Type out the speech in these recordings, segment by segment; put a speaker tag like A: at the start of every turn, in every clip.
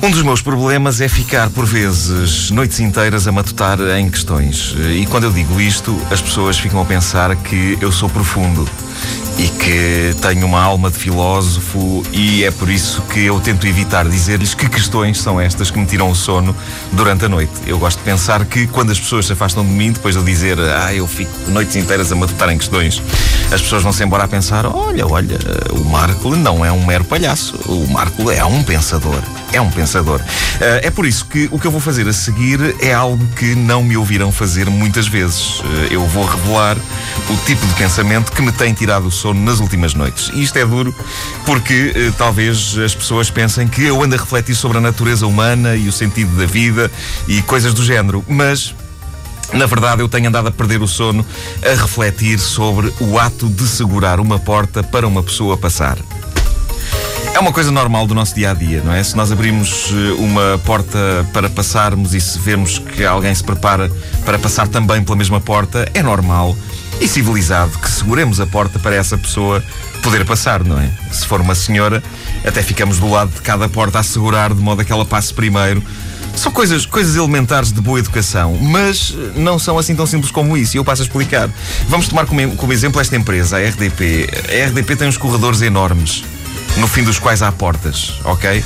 A: Um dos meus problemas é ficar, por vezes, noites inteiras a matutar em questões. E quando eu digo isto, as pessoas ficam a pensar que eu sou profundo e que tenho uma alma de filósofo e é por isso que eu tento evitar dizer-lhes que questões são estas que me tiram o sono durante a noite. Eu gosto de pensar que quando as pessoas se afastam de mim, depois de eu dizer, ah, eu fico noites inteiras a matutar em questões, as pessoas vão-se embora a pensar, olha, olha, o Marco não é um mero palhaço, o Marco é um pensador é um pensador. Uh, é por isso que o que eu vou fazer a seguir é algo que não me ouvirão fazer muitas vezes. Uh, eu vou revelar o tipo de pensamento que me tem tirado o sono nas últimas noites. E isto é duro porque uh, talvez as pessoas pensem que eu ando a refletir sobre a natureza humana e o sentido da vida e coisas do género. Mas na verdade, eu tenho andado a perder o sono a refletir sobre o ato de segurar uma porta para uma pessoa passar. É uma coisa normal do nosso dia a dia, não é? Se nós abrimos eh, uma porta para passarmos e se vemos que alguém se prepara para passar também pela mesma porta, é normal e civilizado que seguremos a porta para essa pessoa poder passar, não é? Se for uma senhora, até ficamos do lado de cada porta a segurar de modo a que ela passe primeiro. São coisas, coisas elementares de boa educação, mas eh, não são assim tão simples como isso, e eu passo a explicar. Vamos tomar como, como exemplo esta empresa, a RDP. A RDP tem uns corredores enormes no fim dos quais há portas, ok?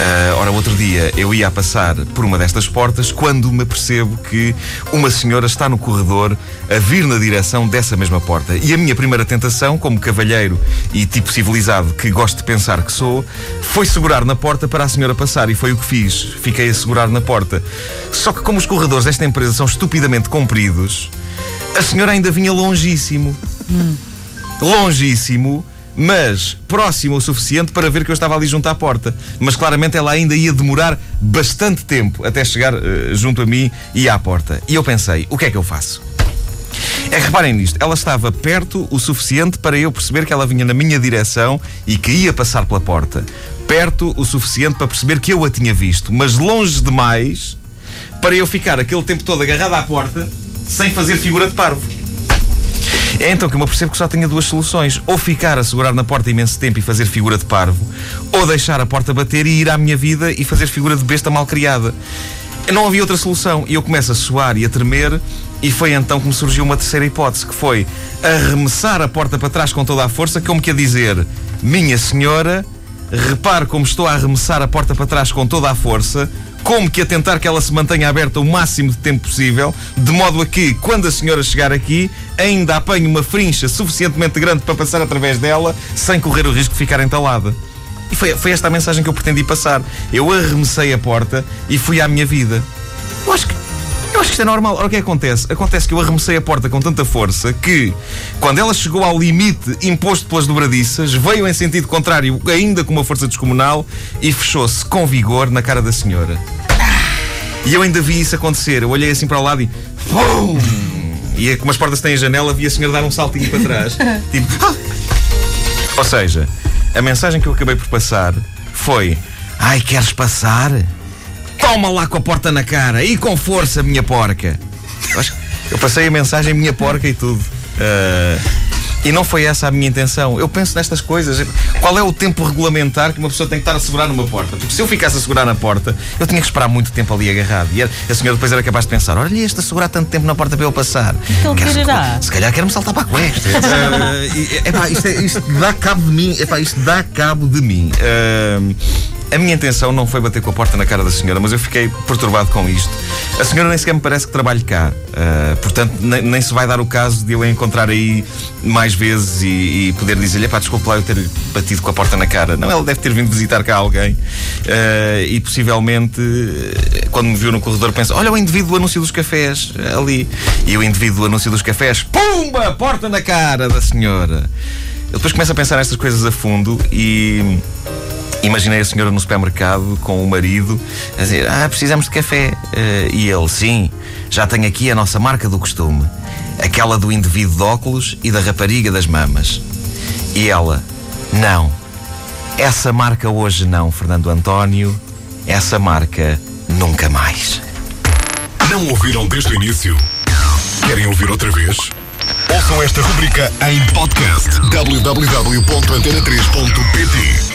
A: Uh, ora, outro dia eu ia a passar por uma destas portas quando me percebo que uma senhora está no corredor a vir na direção dessa mesma porta. E a minha primeira tentação, como cavalheiro e tipo civilizado que gosto de pensar que sou, foi segurar na porta para a senhora passar. E foi o que fiz. Fiquei a segurar na porta. Só que, como os corredores desta empresa são estupidamente compridos, a senhora ainda vinha longíssimo. Hum. Longíssimo mas próximo o suficiente para ver que eu estava ali junto à porta. Mas claramente ela ainda ia demorar bastante tempo até chegar uh, junto a mim e à porta. E eu pensei: o que é que eu faço? É que reparem nisto, ela estava perto o suficiente para eu perceber que ela vinha na minha direção e que ia passar pela porta. Perto o suficiente para perceber que eu a tinha visto, mas longe demais para eu ficar aquele tempo todo agarrado à porta sem fazer figura de parvo. É então que eu me percebo que só tinha duas soluções: ou ficar a segurar na porta imenso tempo e fazer figura de parvo, ou deixar a porta bater e ir à minha vida e fazer figura de besta mal criada. Não havia outra solução e eu começo a suar e a tremer. E foi então que me surgiu uma terceira hipótese, que foi arremessar a porta para trás com toda a força, como que a dizer: Minha senhora, repare como estou a arremessar a porta para trás com toda a força, como que a tentar que ela se mantenha aberta o máximo de tempo possível, de modo a que, quando a senhora chegar aqui, ainda apanhe uma frincha suficientemente grande para passar através dela, sem correr o risco de ficar entalada. E foi, foi esta a mensagem que eu pretendi passar. Eu arremessei a porta e fui à minha vida. Eu acho que eu acho que isto é normal. Ora, o que acontece? Acontece que eu arremessei a porta com tanta força que, quando ela chegou ao limite imposto pelas dobradiças, veio em sentido contrário, ainda com uma força descomunal, e fechou-se com vigor na cara da senhora. E eu ainda vi isso acontecer. Eu olhei assim para o lado e. Pum! E é como as portas têm a janela, vi a senhora dar um saltinho para trás. tipo. Ah! Ou seja, a mensagem que eu acabei por passar foi: Ai, queres passar? Toma lá com a porta na cara e com força, minha porca. Eu passei a mensagem minha porca e tudo. Uh, e não foi essa a minha intenção. Eu penso nestas coisas. Qual é o tempo regulamentar que uma pessoa tem que estar a segurar numa porta? Porque se eu ficasse a segurar na porta, eu tinha que esperar muito tempo ali agarrado. E a senhora depois era capaz de pensar: olha, este a segurar tanto tempo na porta para eu passar.
B: Então quererá.
A: Se calhar quer-me saltar para a cuesta. uh, epá, isto, é, isto, dá cabo de mim. Epá, isto dá cabo de mim. Uh, a minha intenção não foi bater com a porta na cara da senhora, mas eu fiquei perturbado com isto. A senhora nem sequer me parece que trabalhe cá. Uh, portanto, nem, nem, se vai dar o caso de eu a encontrar aí mais vezes e, e poder dizer-lhe: pá, desculpe lá eu ter batido com a porta na cara. Não, ela deve ter vindo visitar cá alguém uh, e possivelmente, quando me viu no corredor, pensa: olha o indivíduo do anúncio dos cafés ali. E o indivíduo do anúncio dos cafés, pumba, porta na cara da senhora. Eu depois começo a pensar nestas coisas a fundo e Imaginei a senhora no supermercado com o marido a dizer: Ah, precisamos de café. Uh, e ele: Sim, já tenho aqui a nossa marca do costume, aquela do indivíduo de óculos e da rapariga das mamas. E ela: Não, essa marca hoje não, Fernando António, essa marca nunca mais.
C: Não ouviram desde o início? Querem ouvir outra vez? Ouçam esta rubrica em podcast www.antena3.pt